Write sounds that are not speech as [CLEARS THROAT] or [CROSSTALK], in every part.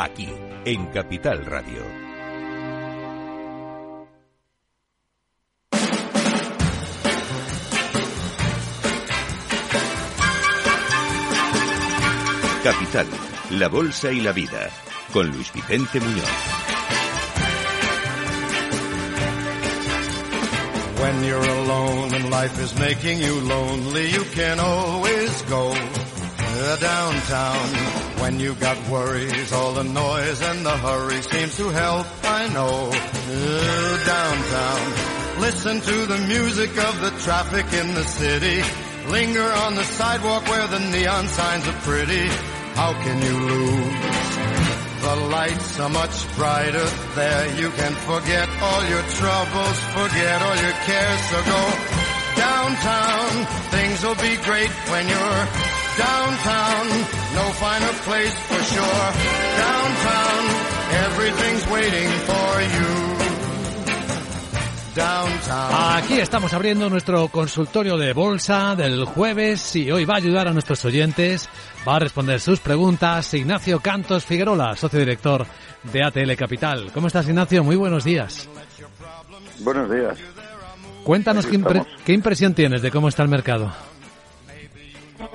Aquí, en Capital Radio. Capital, la Bolsa y la Vida, con Luis Vicente Muñoz. When you're alone and life is making you lonely, you can always go uh, downtown. When you've got worries, all the noise and the hurry seems to help, I know. Downtown. Listen to the music of the traffic in the city. Linger on the sidewalk where the neon signs are pretty. How can you lose? The lights are much brighter there. You can forget all your troubles, forget all your cares. So go downtown. Things will be great when you're downtown. No finer place for sure. Downtown. Everything's waiting for you. Downtown. Aquí estamos abriendo nuestro consultorio de bolsa del jueves y hoy va a ayudar a nuestros oyentes, va a responder sus preguntas Ignacio Cantos Figuerola, socio director de ATL Capital. ¿Cómo estás Ignacio? Muy buenos días. Buenos días. Cuéntanos qué, impre- qué impresión tienes de cómo está el mercado.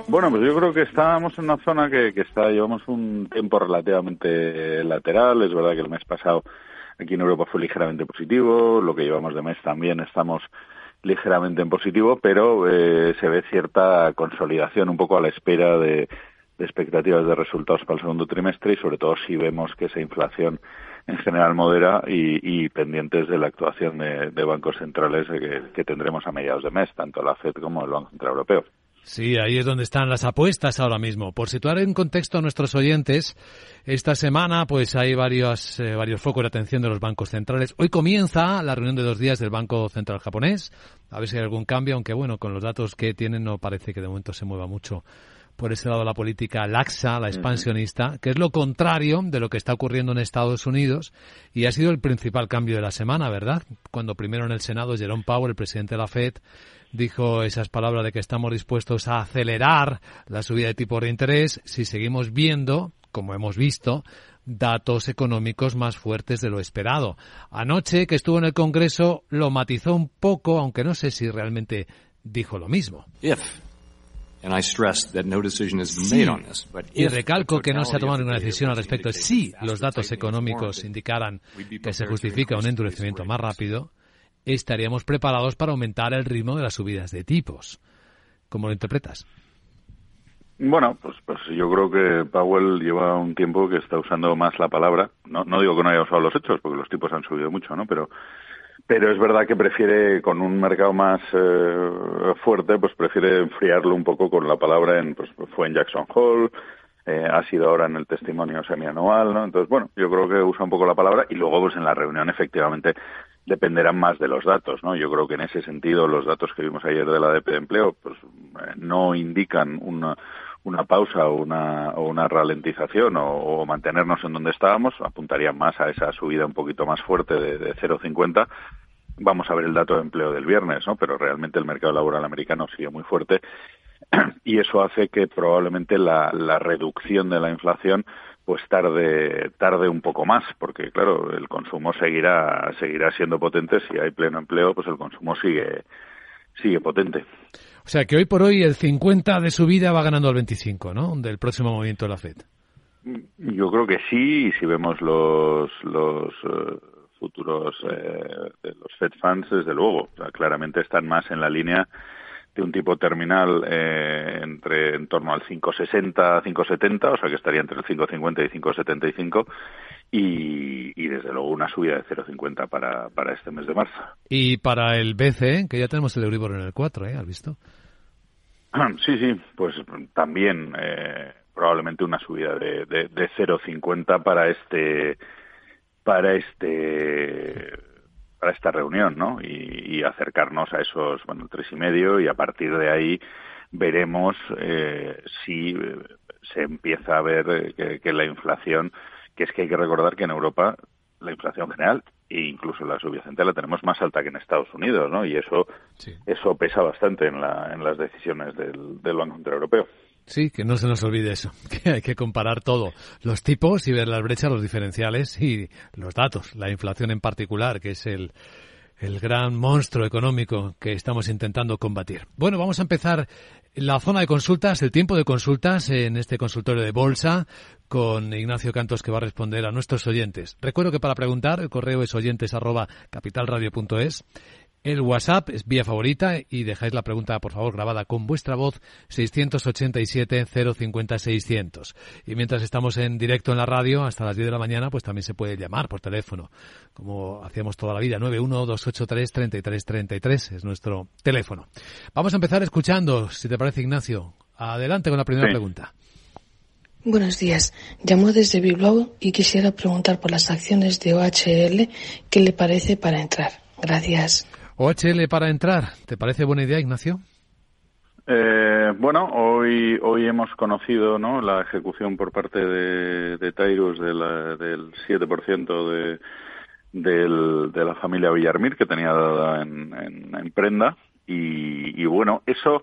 Bueno, pues yo creo que estábamos en una zona que, que está, llevamos un tiempo relativamente lateral. Es verdad que el mes pasado aquí en Europa fue ligeramente positivo, lo que llevamos de mes también estamos ligeramente en positivo, pero eh, se ve cierta consolidación un poco a la espera de, expectativas de resultados para el segundo trimestre y sobre todo si vemos que esa inflación en general modera y, pendientes de la actuación de, bancos centrales que, que tendremos a mediados de mes, tanto la FED como el Banco Central Europeo. Sí, ahí es donde están las apuestas ahora mismo. Por situar en contexto a nuestros oyentes, esta semana pues hay varios, eh, varios focos de atención de los bancos centrales. Hoy comienza la reunión de dos días del Banco Central japonés. A ver si hay algún cambio, aunque bueno, con los datos que tienen no parece que de momento se mueva mucho por ese lado la política laxa, la expansionista, que es lo contrario de lo que está ocurriendo en Estados Unidos y ha sido el principal cambio de la semana, ¿verdad? Cuando primero en el Senado Jerome Powell, el presidente de la Fed, dijo esas palabras de que estamos dispuestos a acelerar la subida de tipos de interés si seguimos viendo, como hemos visto, datos económicos más fuertes de lo esperado. Anoche, que estuvo en el Congreso, lo matizó un poco, aunque no sé si realmente dijo lo mismo. Sí. Y recalco que no se ha tomado ninguna decisión al respecto. Si los datos económicos indicaran que se justifica un endurecimiento más rápido, estaríamos preparados para aumentar el ritmo de las subidas de tipos. ¿Cómo lo interpretas? Bueno, pues, pues yo creo que Powell lleva un tiempo que está usando más la palabra. No, no digo que no haya usado los hechos, porque los tipos han subido mucho, ¿no? Pero, pero es verdad que prefiere, con un mercado más eh, fuerte, pues prefiere enfriarlo un poco con la palabra. En, pues fue en Jackson Hole, eh, ha sido ahora en el testimonio semianual, ¿no? Entonces, bueno, yo creo que usa un poco la palabra y luego, pues en la reunión, efectivamente, dependerán más de los datos, ¿no? Yo creo que en ese sentido los datos que vimos ayer de la ADP de empleo, pues eh, no indican una, una pausa o una, o una ralentización o, o mantenernos en donde estábamos, apuntarían más a esa subida un poquito más fuerte de, de 0,50. Vamos a ver el dato de empleo del viernes, ¿no? Pero realmente el mercado laboral americano sigue muy fuerte. [CLEARS THROAT] y eso hace que probablemente la, la reducción de la inflación pues tarde tarde un poco más porque claro el consumo seguirá seguirá siendo potente. Si hay pleno empleo pues el consumo sigue sigue potente. O sea que hoy por hoy el 50 de su vida va ganando al 25 no del próximo movimiento de la Fed. Yo creo que sí y si vemos los los eh, futuros eh, de los Fed funds desde luego claramente están más en la línea de un tipo terminal eh, entre en torno al 560, 570, o sea que estaría entre el 550 y 575 y, y desde luego una subida de 0,50 para, para este mes de marzo. Y para el BCE, que ya tenemos el Euribor en el 4, ¿eh? ¿Has visto? [CLEARS THROAT] Sí, sí, pues también eh, probablemente una subida de, de, de 0,50 para este para este para esta reunión, ¿no? Y, acercarnos a esos, bueno, tres y medio y a partir de ahí veremos eh, si eh, se empieza a ver eh, que, la inflación, que es que hay que recordar que en Europa la inflación general e incluso la subyacente la tenemos más alta que en Estados Unidos, ¿no? Y eso eso pesa bastante en, la, en las decisiones del, del Banco Central Europeo. Sí, que no se nos olvide eso, [LAUGHS] que hay que comparar todo, los tipos y ver las brechas, los diferenciales y los datos, la inflación en particular, que es el, el gran monstruo económico que estamos intentando combatir. Bueno, vamos a empezar la zona de consultas, el tiempo de consultas en este consultorio de bolsa con Ignacio Cantos que va a responder a nuestros oyentes. Recuerdo que para preguntar el correo es oyentes el WhatsApp es vía favorita y dejáis la pregunta, por favor, grabada con vuestra voz 687-050-600. Y mientras estamos en directo en la radio, hasta las 10 de la mañana, pues también se puede llamar por teléfono, como hacíamos toda la vida. 912833333 es nuestro teléfono. Vamos a empezar escuchando, si te parece, Ignacio. Adelante con la primera pregunta. Buenos días. Llamo desde Bilbao y quisiera preguntar por las acciones de OHL, ¿qué le parece para entrar? Gracias. OHL para entrar, ¿te parece buena idea, Ignacio? Eh, bueno, hoy hoy hemos conocido ¿no? la ejecución por parte de, de de del 7% de, del, de la familia Villarmir que tenía dada en, en, prenda y, y, bueno, eso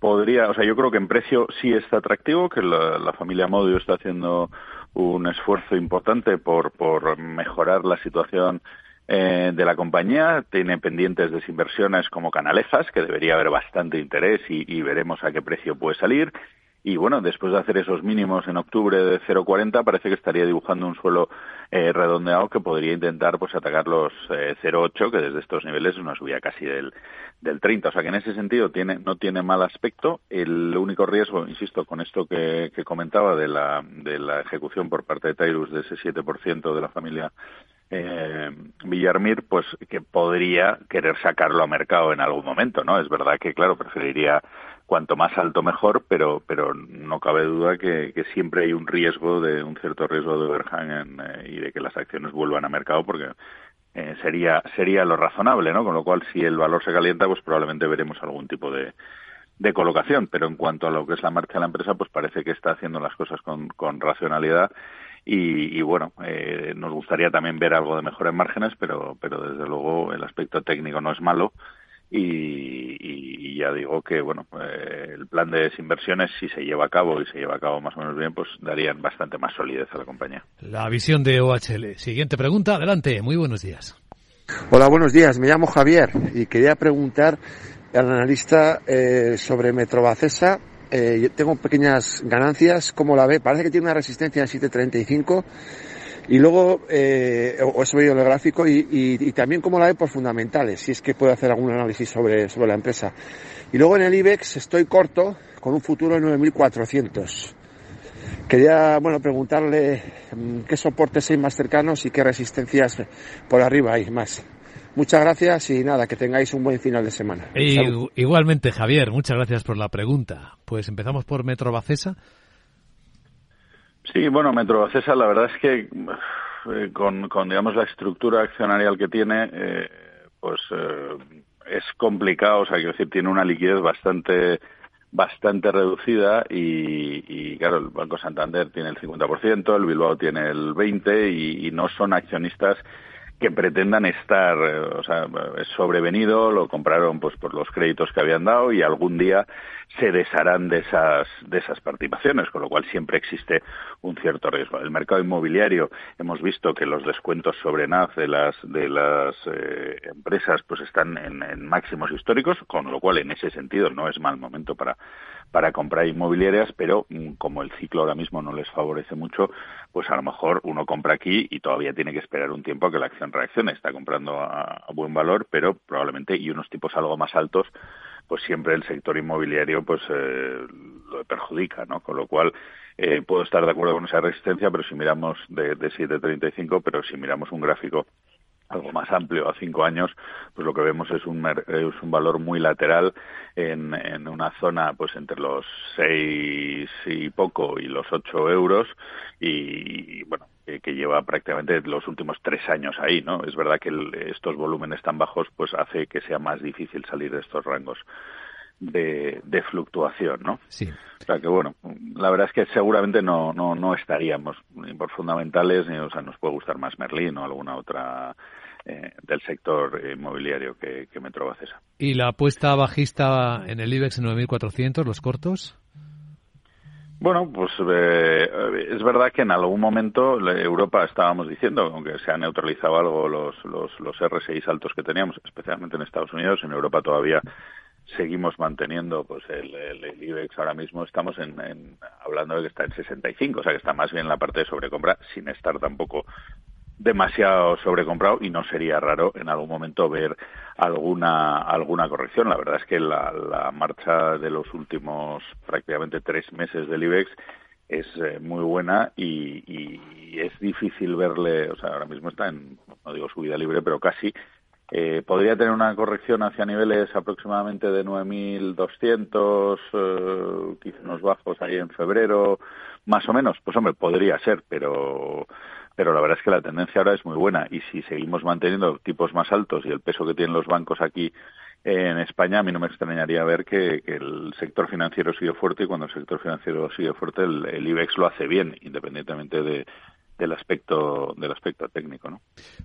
podría, o sea, yo creo que en precio sí está atractivo, que la, la familia Modio está haciendo un esfuerzo importante por, por mejorar la situación eh, de la compañía, tiene pendientes desinversiones como Canalejas, que debería haber bastante interés y, veremos a qué precio puede salir. Y bueno, después de hacer esos mínimos en octubre de 0,40, parece que estaría dibujando un suelo eh, redondeado que podría intentar pues atacar los 0,8, eh, que desde estos niveles es una subida casi del, del 30. O sea que en ese sentido tiene, no tiene mal aspecto. El único riesgo, insisto, con esto que, que comentaba de la, de la ejecución por parte de Tairus de ese 7% de la familia eh, Villarmir, pues que podría querer sacarlo a mercado en algún momento, ¿no? Es verdad que, claro, preferiría cuanto más alto mejor, pero pero no cabe duda que, siempre hay un riesgo de un cierto riesgo de overhang eh, y de que las acciones vuelvan a mercado, porque eh, sería sería lo razonable, ¿no? Con lo cual, si el valor se calienta, pues probablemente veremos algún tipo de de colocación, pero en cuanto a lo que es la marcha de la empresa, pues parece que está haciendo las cosas con, con racionalidad y, bueno, eh, nos gustaría también ver algo de mejora en márgenes, pero, pero desde luego el aspecto técnico no es malo. Y, ya digo que bueno eh, el plan de desinversiones si se lleva a cabo y se lleva a cabo más o menos bien pues darían bastante más solidez a la compañía. La visión de OHL siguiente pregunta adelante. Muy buenos días. Hola buenos días. Me llamo Javier y quería preguntar al analista eh, sobre Metrobacesa eh, tengo pequeñas ganancias, ¿cómo la ve? Parece que tiene una resistencia en 735 y luego, eh, o eso veo en el gráfico, y, también cómo la ve por fundamentales, si es que puede hacer algún análisis sobre, sobre la empresa. Y luego en el IBEX estoy corto con un futuro de 9.400. Quería, bueno, preguntarle mm, qué soportes hay más cercanos y qué resistencias por arriba hay más. Muchas gracias y nada, que tengáis un buen final de semana. igualmente, Javier, muchas gracias por la pregunta. Pues empezamos por Metro Bacesa. Sí, bueno, Metro Bacesa, la verdad es que eh, con, con, digamos, la estructura accionarial que tiene, eh, pues eh, es complicado, o sea, quiero decir, tiene una liquidez bastante bastante reducida y, y, claro, el Banco Santander tiene el 50%, el Bilbao tiene el 20% y, y no son accionistas que pretendan estar, eh, o sea, es sobrevenido, lo compraron pues por los créditos que habían dado y algún día se desharán de esas de esas participaciones, con lo cual siempre existe un cierto riesgo. El mercado inmobiliario hemos visto que los descuentos sobre NAV de las de las eh, empresas pues están en, en máximos históricos, con lo cual en ese sentido no es mal momento para para comprar inmobiliarias, pero mm, como el ciclo ahora mismo no les favorece mucho, pues a lo mejor uno compra aquí y todavía tiene que esperar un tiempo a que la acción reaccione. Está comprando a, buen valor, pero probablemente y unos tipos algo más altos, pues siempre el sector inmobiliario pues eh, lo perjudica, ¿no? Con lo cual eh, puedo estar de acuerdo con esa resistencia, pero si miramos de, de 7.35, pero si miramos un gráfico algo más amplio a cinco años, pues lo que vemos es un, es un valor muy lateral en, en una zona pues entre los seis y poco y los ocho euros y, bueno que lleva prácticamente los últimos tres años ahí, ¿no? Es verdad que estos volúmenes tan bajos pues hace que sea más difícil salir de estos rangos de, de fluctuación, ¿no? Sí. O sea que bueno, la verdad es que seguramente no, no, no estaríamos ni por fundamentales, ni, o sea, nos puede gustar más Merlín o alguna otra eh, del sector inmobiliario que, que Metrobacesa. ¿Y la apuesta bajista en el IBEX 9400, los cortos? Bueno, pues eh, es verdad que en algún momento Europa estábamos diciendo, aunque se ha neutralizado algo los, los, los R6 altos que teníamos, especialmente en Estados Unidos, en Europa todavía seguimos manteniendo pues el, el, IBEX ahora mismo estamos en, en, hablando de que está en 65 o sea que está más bien en la parte de sobrecompra sin estar tampoco demasiado sobrecomprado y no sería raro en algún momento ver alguna alguna corrección. La verdad es que la, la marcha de los últimos prácticamente tres meses del IBEX es eh, muy buena y, y, es difícil verle, o sea, ahora mismo está en, no digo subida libre, pero casi eh, podría tener una corrección hacia niveles aproximadamente de 9.200, eh, quizá unos bajos ahí en febrero, más o menos. Pues hombre, podría ser, pero pero la verdad es que la tendencia ahora es muy buena y si seguimos manteniendo tipos más altos y el peso que tienen los bancos aquí en España, a mí no me extrañaría ver que, que el sector financiero sigue fuerte y cuando el sector financiero sigue fuerte, el, el IBEX lo hace bien, independientemente de, del aspecto del aspecto técnico, ¿no?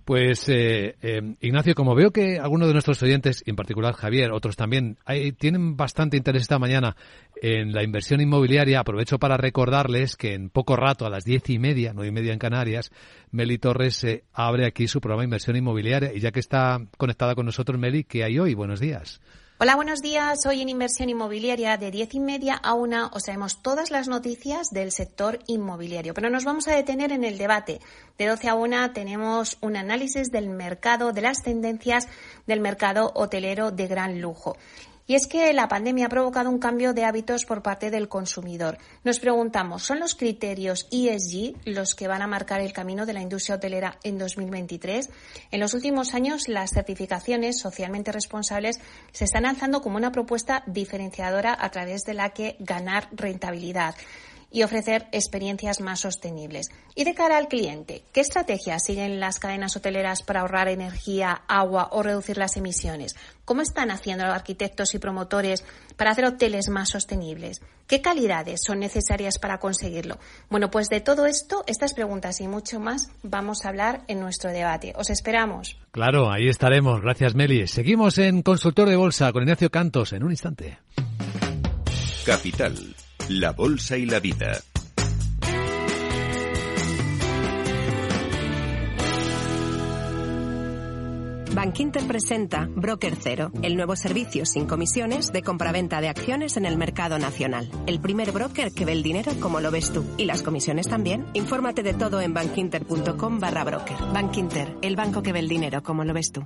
Pues eh, eh, Ignacio, como veo que algunos de nuestros oyentes, en particular Javier, otros también, hay, tienen bastante interés esta mañana en la inversión inmobiliaria, aprovecho para recordarles que en poco rato, a las diez y media, nueve y media en Canarias, Meli Torres eh, abre aquí su programa de inversión inmobiliaria y ya que está conectada con nosotros Meli, ¿qué hay hoy? Buenos días. Hola, buenos días. Hoy en Inversión Inmobiliaria de diez y media a una os traemos todas las noticias del sector inmobiliario. Pero nos vamos a detener en el debate. De 12 a una tenemos un análisis del mercado, de las tendencias del mercado hotelero de gran lujo. Y es que la pandemia ha provocado un cambio de hábitos por parte del consumidor. Nos preguntamos, ¿son los criterios ESG los que van a marcar el camino de la industria hotelera en 2023? En los últimos años, las certificaciones socialmente responsables se están alzando como una propuesta diferenciadora a través de la que ganar rentabilidad y ofrecer experiencias más sostenibles. Y de cara al cliente, ¿qué estrategias siguen las cadenas hoteleras para ahorrar energía, agua o reducir las emisiones? ¿Cómo están haciendo los arquitectos y promotores para hacer hoteles más sostenibles? ¿Qué calidades son necesarias para conseguirlo? Bueno, pues de todo esto, estas preguntas y mucho más vamos a hablar en nuestro debate. Os esperamos. Claro, ahí estaremos. Gracias, Meli. Seguimos en Consultor de Bolsa con Ignacio Cantos en un instante. Capital la Bolsa y la Vida. Bankinter presenta Broker Cero, el nuevo servicio sin comisiones de compraventa de acciones en el mercado nacional. El primer broker que ve el dinero como lo ves tú. Y las comisiones también. Infórmate de todo en bankinter.com barra broker. Bankinter, el banco que ve el dinero como lo ves tú.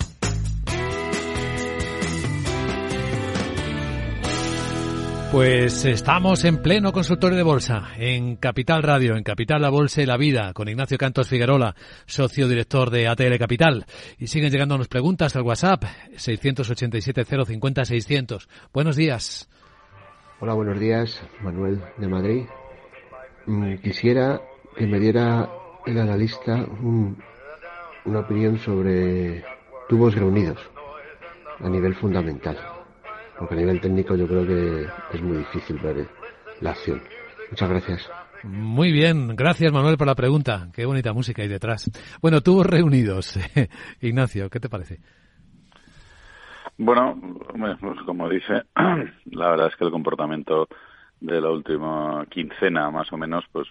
Pues estamos en pleno consultorio de bolsa, en Capital Radio, en Capital La Bolsa y la Vida, con Ignacio Cantos Figuerola, socio director de ATL Capital. Y siguen llegándonos preguntas al WhatsApp, 687-050-600. Buenos días. Hola, buenos días, Manuel de Madrid. Mm, quisiera que me diera el analista una opinión sobre tubos reunidos a nivel fundamental porque a nivel técnico yo creo que es muy difícil ver la acción. Muchas gracias. Muy bien, gracias Manuel por la pregunta. Qué bonita música hay detrás. Bueno, tubos reunidos. [LAUGHS] Ignacio, ¿qué te parece? Bueno, pues como dice, [CLEARS THROAT] la verdad es que el comportamiento de la última quincena, más o menos, pues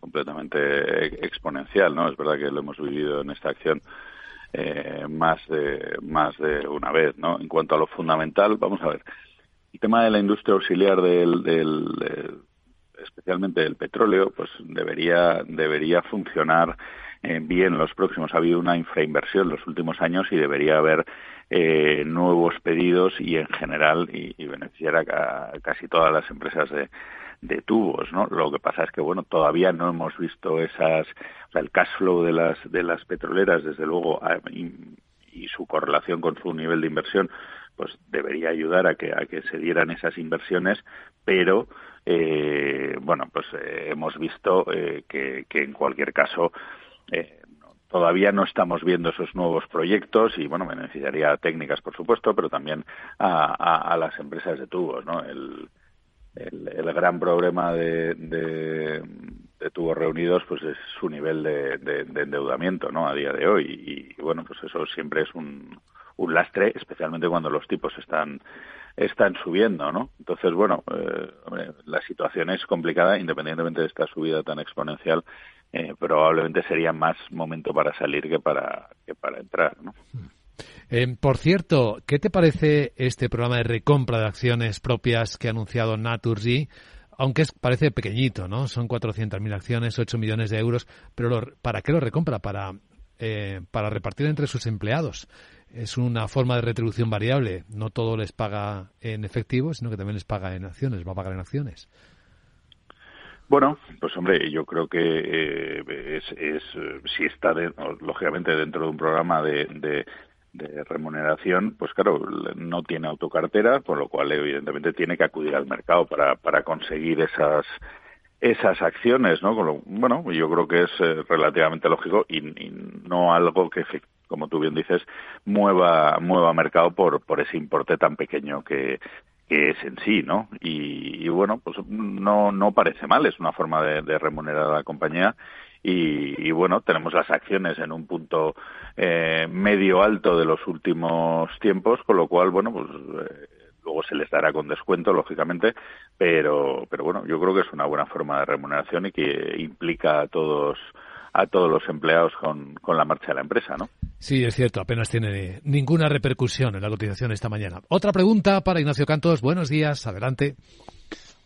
completamente exponencial, ¿no? Es verdad que lo hemos vivido en esta acción eh, más de más de una vez, ¿no? En cuanto a lo fundamental, vamos a ver, el tema de la industria auxiliar del, del, especialmente del petróleo, pues debería debería funcionar eh, bien los próximos. Ha habido una infrainversión en los últimos años y debería haber eh, nuevos pedidos y en general y, y beneficiar a, casi todas las empresas de, de tubos, ¿no? Lo que pasa es que bueno, todavía no hemos visto esas, o sea, el cash flow de las de las petroleras, desde luego, y, su correlación con su nivel de inversión, pues debería ayudar a que a que se dieran esas inversiones, pero eh, bueno, pues eh, hemos visto eh, que, que en cualquier caso eh, todavía no estamos viendo esos nuevos proyectos y bueno beneficiaría a técnicas por supuesto pero también a, a, a las empresas de tubos no el, el, el gran problema de, de, tubos reunidos pues es su nivel de, de, de, endeudamiento no a día de hoy. Y, bueno pues eso siempre es un, un lastre especialmente cuando los tipos están están subiendo no entonces bueno eh, la situación es complicada independientemente de esta subida tan exponencial eh, probablemente sería más momento para salir que para que para entrar no eh, por cierto, ¿qué te parece este programa de recompra de acciones propias que ha anunciado Naturgy? Aunque es, parece pequeñito, ¿no? Son 400.000 acciones, 8 millones de euros, pero lo, ¿para qué lo recompra? Para, eh, para repartir entre sus empleados. Es una forma de retribución variable. No todo les paga en efectivo, sino que también les paga en acciones, va a pagar en acciones. Bueno, pues hombre, yo creo que eh, es, es, si está, de, lógicamente, dentro de un programa de de remuneración, pues claro, no tiene autocartera, con lo cual evidentemente tiene que acudir al mercado para, para conseguir esas esas acciones, ¿no? Con lo, bueno, yo creo que es eh, relativamente lógico y, y, no algo que, como tú bien dices, mueva mueva mercado por por ese importe tan pequeño que que es en sí, ¿no? Y, y bueno, pues no no parece mal, es una forma de, de remunerar a la compañía y, y, bueno, tenemos las acciones en un punto eh, medio alto de los últimos tiempos, con lo cual, bueno, pues eh, luego se les dará con descuento, lógicamente, pero, pero bueno, yo creo que es una buena forma de remuneración y que implica a todos a todos los empleados con, con la marcha de la empresa, ¿no? Sí, es cierto, apenas tiene ninguna repercusión en la cotización esta mañana. Otra pregunta para Ignacio Cantos. Buenos días, adelante.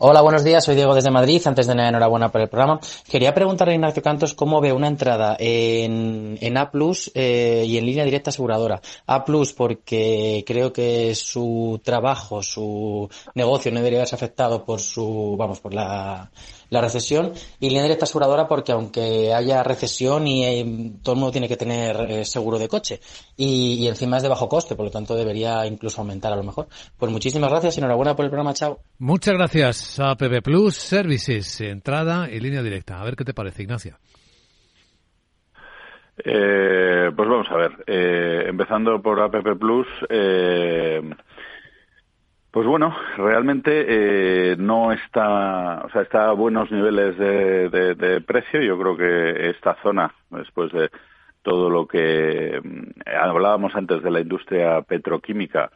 Hola, buenos días. Soy Diego desde Madrid. Antes de nada, enhorabuena por el programa. Quería preguntarle a Ignacio Cantos cómo ve una entrada en, en A eh, y en línea directa aseguradora. A Plus porque creo que su trabajo, su negocio no debería verse afectado por su, vamos, por la, la recesión y línea directa aseguradora porque aunque haya recesión y eh, todo el mundo tiene que tener eh, seguro de coche y, y, encima es de bajo coste, por lo tanto debería incluso aumentar a lo mejor. Pues muchísimas gracias enhorabuena por el programa, chao. Muchas gracias a PP Plus Services, entrada y línea directa. A ver qué te parece, Ignacio. Eh, pues vamos a ver, eh, empezando por APP Plus, eh, pues bueno, realmente eh, no está, o sea, está a buenos niveles de, de, de, precio. Yo creo que esta zona, después de todo lo que mm, hablábamos antes de la industria petroquímica,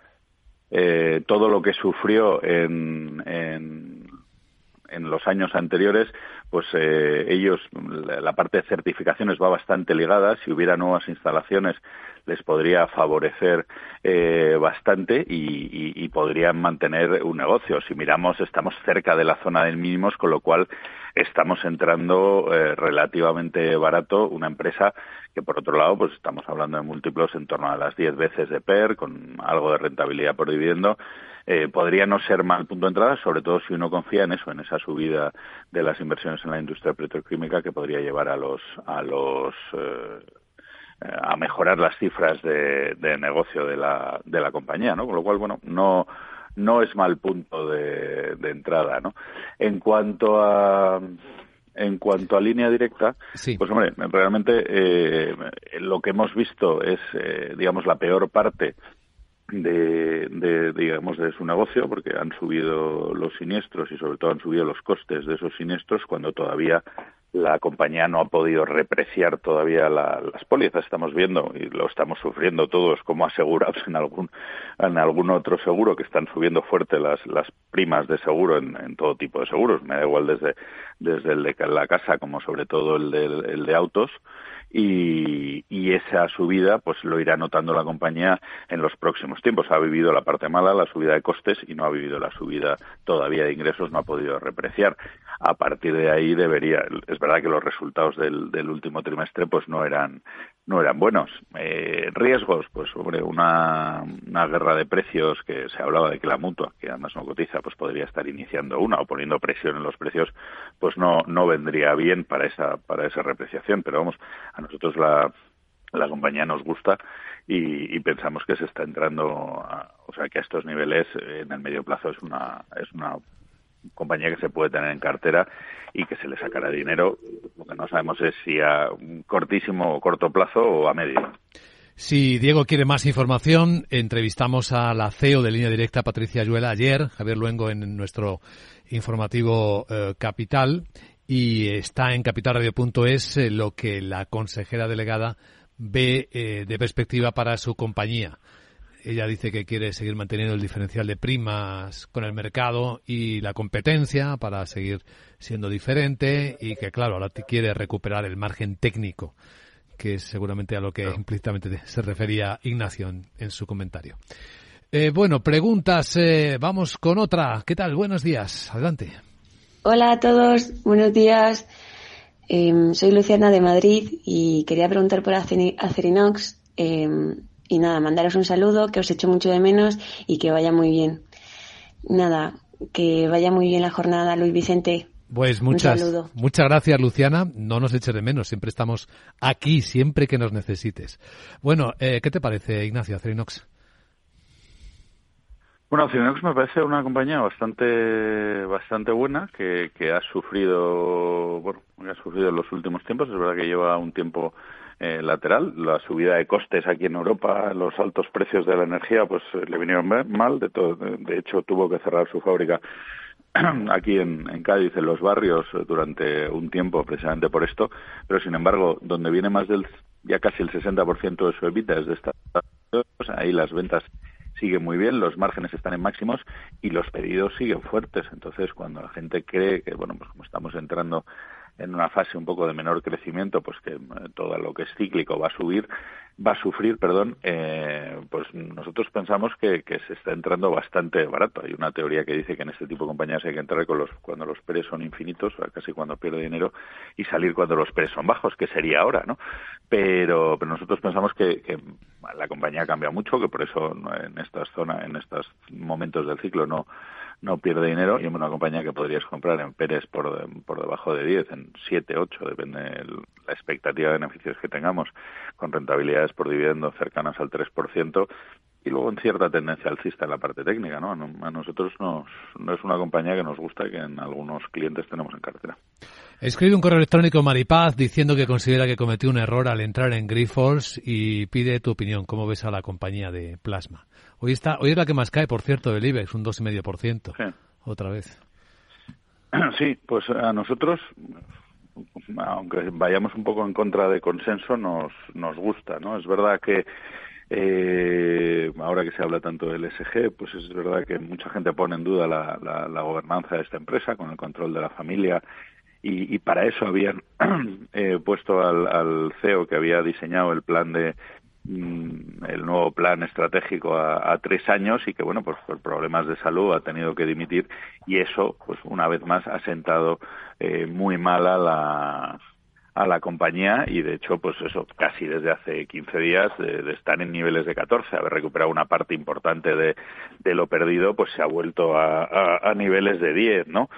eh, todo lo que sufrió en, en, en los años anteriores, pues eh, ellos, la parte de certificaciones va bastante ligada. Si hubiera nuevas instalaciones, les podría favorecer eh, bastante y, podrían mantener un negocio. Si miramos, estamos cerca de la zona de mínimos, con lo cual estamos entrando eh, relativamente barato una empresa que, por otro lado, pues estamos hablando de múltiplos en torno a las 10 veces de PER, con algo de rentabilidad por dividendo. Eh, podría no ser mal punto de entrada, sobre todo si uno confía en eso, en esa subida de las inversiones en la industria petroquímica que podría llevar a los a los eh, a mejorar las cifras de, negocio de la, de la compañía, ¿no? Con lo cual, bueno, no no es mal punto de, entrada, ¿no? En cuanto a en cuanto a línea directa, pues hombre, realmente eh, lo que hemos visto es, eh, digamos, la peor parte de, de, digamos, de su negocio, porque han subido los siniestros y sobre todo han subido los costes de esos siniestros cuando todavía la compañía no ha podido repreciar todavía las pólizas. Estamos viendo y lo estamos sufriendo todos como asegurados en algún en algún otro seguro que están subiendo fuerte las las primas de seguro en, todo tipo de seguros. Me da igual desde desde el de la casa como sobre todo el el de autos y, y, esa subida pues lo irá notando la compañía en los próximos tiempos. Ha vivido la parte mala, la subida de costes y no ha vivido la subida todavía de ingresos, no ha podido repreciar. A partir de ahí debería, es verdad que los resultados del, del último trimestre pues no eran no eran buenos. Eh, riesgos, pues sobre una, una guerra de precios que se hablaba de que la mutua, que además no cotiza, pues podría estar iniciando una o poniendo presión en los precios, pues no, no vendría bien para esa, para esa repreciación. Pero vamos, a nosotros la, la compañía nos gusta y, y, pensamos que se está entrando, o sea, que a estos niveles en el medio plazo es una, es una compañía que se puede tener en cartera y que se le sacará dinero. Lo que no sabemos es si a cortísimo o corto plazo o a medio. Si Diego quiere más información, entrevistamos a la CEO de Línea Directa, Patricia Ayuela, ayer, Javier Luengo, en nuestro informativo eh, Capital, y está en capitalradio.es eh, lo que la consejera delegada ve eh, de perspectiva para su compañía. Ella dice que quiere seguir manteniendo el diferencial de primas con el mercado y la competencia para seguir siendo diferente y que, claro, ahora quiere recuperar el margen técnico, que es seguramente a lo que implícitamente se refería Ignacio en, su comentario. Eh, bueno, preguntas. Eh, vamos con otra. ¿Qué tal? Buenos días. Adelante. Hola a todos. Buenos días. Em, soy Luciana de Madrid y quería preguntar por Acerinox. Eh, y nada, mandaros un saludo, que os echo mucho de menos y que vaya muy bien. Nada, que vaya muy bien la jornada, Luis Vicente. Pues muchas, muchas gracias, Luciana. No nos eches de menos, siempre estamos aquí, siempre que nos necesites. Bueno, eh, ¿qué te parece, Ignacio, Acerinox? Bueno, Acerinox me parece una compañía bastante bastante buena que, que ha sufrido, bueno, ha sufrido en los últimos tiempos. Es verdad que lleva un tiempo eh, lateral. La subida de costes aquí en Europa, los altos precios de la energía, pues eh, le vinieron mal. De, todo, de hecho, tuvo que cerrar su fábrica [CLEARS THROAT] aquí en, en, Cádiz, en los barrios, durante un tiempo, precisamente por esto. Pero, sin embargo, donde viene más del ya casi el 60% de su EBITDA es de esta, ahí las ventas siguen muy bien, los márgenes están en máximos y los pedidos siguen fuertes. Entonces, cuando la gente cree que, bueno, pues como estamos entrando en una fase un poco de menor crecimiento, pues que eh, todo lo que es cíclico va a subir, va a sufrir, perdón, eh, pues nosotros pensamos que, que, se está entrando bastante barato. Hay una teoría que dice que en este tipo de compañías hay que entrar con los, cuando los PREs son infinitos, casi cuando pierde dinero, y salir cuando los PREs son bajos, que sería ahora, ¿no? Pero, pero nosotros pensamos que, que la compañía cambia mucho, que por eso en estas zonas, en estos momentos del ciclo no no pierde dinero y es una compañía que podrías comprar en Pérez por, por debajo de 10, en 7, 8, depende de la expectativa de beneficios que tengamos, con rentabilidades por dividendo cercanas al 3%, y luego en cierta tendencia alcista en la parte técnica, ¿no? A nosotros nos, no es una compañía que nos gusta y que en algunos clientes tenemos en cartera. Escribe un correo electrónico Maripaz diciendo que considera que cometió un error al entrar en Grifols y pide tu opinión. ¿Cómo ves a la compañía de plasma? Hoy está, hoy es la que más cae, por cierto, del IBEX, un 2,5%. Sí. Otra vez. [CLEARS THROAT] Sí, pues a nosotros, aunque vayamos un poco en contra de consenso, nos, nos gusta, ¿no? Es verdad que Eh, ahora que se habla tanto del SG, pues es verdad que mucha gente pone en duda la, la, gobernanza de esta empresa con el control de la familia y, y para eso habían [CLEARS THROAT] eh, puesto al, al, CEO que había diseñado el plan de el nuevo plan estratégico a, tres años y que bueno pues por problemas de salud ha tenido que dimitir y eso pues una vez más ha sentado eh, muy mal a la a la compañía y de hecho pues eso casi desde hace 15 días de, estar en niveles de 14 haber recuperado una parte importante de, de lo perdido pues se ha vuelto a, a, niveles de 10 no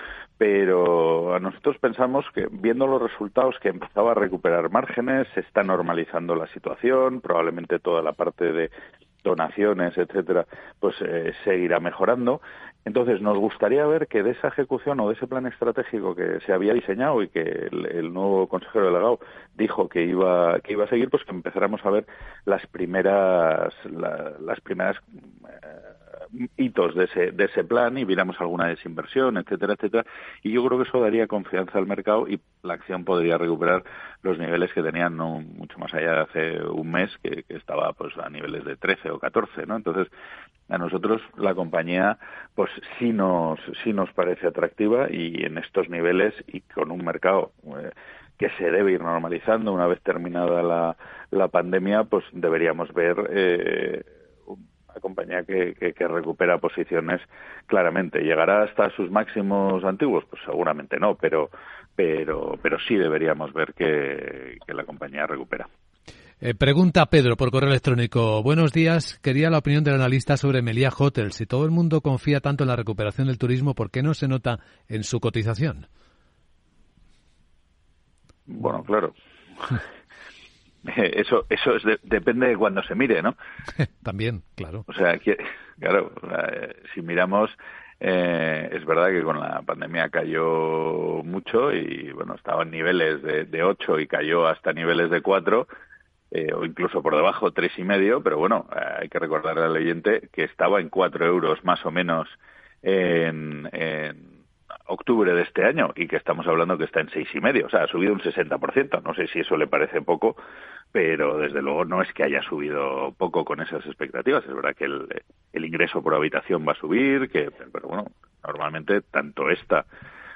pero a nosotros pensamos que viendo los resultados que empezaba a recuperar márgenes se está normalizando la situación probablemente toda la parte de donaciones, etcétera, pues eh, seguirá mejorando. Entonces, nos gustaría ver que de esa ejecución o de ese plan estratégico que se había diseñado y que el, nuevo consejero delegado dijo que iba que iba a seguir, pues que empezáramos a ver las primeras las primeras eh, hitos de ese, de ese plan y viéramos alguna desinversión, etcétera, etcétera. Y yo creo que eso daría confianza al mercado y la acción podría recuperar los niveles que tenían no mucho más allá de hace un mes, que, estaba pues a niveles de 13 o 14, ¿no? Entonces, a nosotros la compañía pues sí nos, sí nos parece atractiva y en estos niveles y con un mercado eh, que se debe ir normalizando una vez terminada la, la pandemia, pues deberíamos ver eh, una compañía que, que, recupera posiciones claramente. ¿Llegará hasta sus máximos antiguos? Pues seguramente no, pero, pero, pero sí deberíamos ver que, la compañía recupera. Eh, pregunta Pedro por correo electrónico. Buenos días. Quería la opinión del analista sobre Meliá Hotel. Si todo el mundo confía tanto en la recuperación del turismo, ¿por qué no se nota en su cotización? Bueno, claro. [LAUGHS] [LAUGHS] eso eso depende de cuando se mire, ¿no? [LAUGHS] También, claro. O sea, claro, si miramos, eh, es verdad que con la pandemia cayó mucho y, bueno, estaba en niveles de, de 8 y cayó hasta niveles de 4. Eh, o incluso por debajo tres y medio, pero bueno, hay que recordar al oyente que estaba en cuatro euros más o menos en, en octubre de este año y que estamos hablando que está en seis y medio, o sea, ha subido un 60%. No sé si eso le parece poco, pero desde luego no es que haya subido poco con esas expectativas. Es verdad que el, el ingreso por habitación va a subir, que, pero bueno, normalmente tanto esta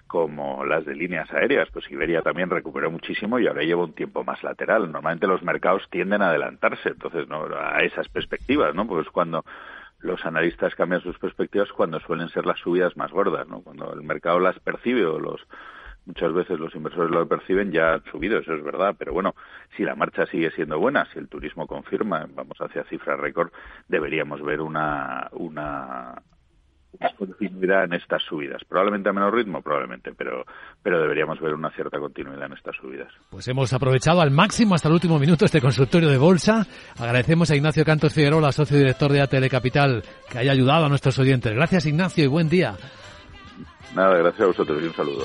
como las de líneas aéreas, pues Iberia también recuperó muchísimo y ahora lleva un tiempo más lateral. Normalmente los mercados tienden a adelantarse, entonces no a esas perspectivas, ¿no? Pues cuando los analistas cambian sus perspectivas cuando suelen ser las subidas más gordas, ¿no? Cuando el mercado las percibe o los muchas veces los inversores lo perciben ya han subido, eso es verdad, pero bueno, si la marcha sigue siendo buena, si el turismo confirma, vamos hacia cifras récord, deberíamos ver una una continuidad en estas subidas. Probablemente a menor ritmo, probablemente, pero, pero deberíamos ver una cierta continuidad en estas subidas. Pues hemos aprovechado al máximo hasta el último minuto este consultorio de bolsa. Agradecemos a Ignacio Cantos Figueroa, socio director de ATL Capital, que haya ayudado a nuestros oyentes. Gracias, Ignacio, y buen día. Nada, gracias a vosotros y un saludo.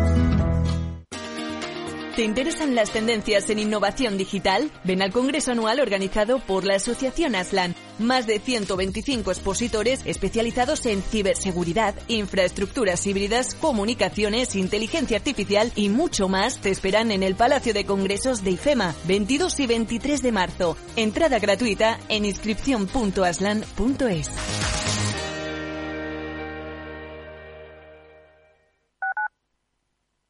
¿Te interesan las tendencias en innovación digital? Ven al Congreso Anual organizado por la Asociación Aslan. Más de 125 expositores especializados en ciberseguridad, infraestructuras híbridas, comunicaciones, inteligencia artificial y mucho más te esperan en el Palacio de Congresos de IFEMA, 22 y 23 de marzo. Entrada gratuita en inscripción.aslan.es.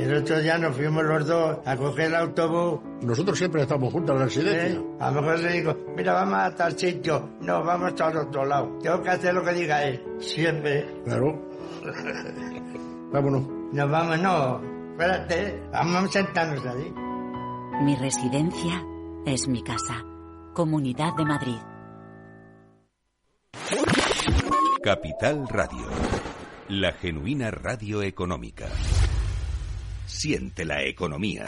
El otro día nos fuimos los dos a coger el autobús. Nosotros siempre estamos juntos en la residencia. ¿eh? A lo mejor le digo, mira, vamos a tal sitio. No, vamos al otro lado. Tengo que hacer lo que diga él. Siempre. Claro. [LAUGHS] Vámonos. Nos vamos, no. Espérate, vamos a sentarnos allí. Mi residencia es mi casa. Comunidad de Madrid. Capital Radio. La genuina radio económica. Siente la economía.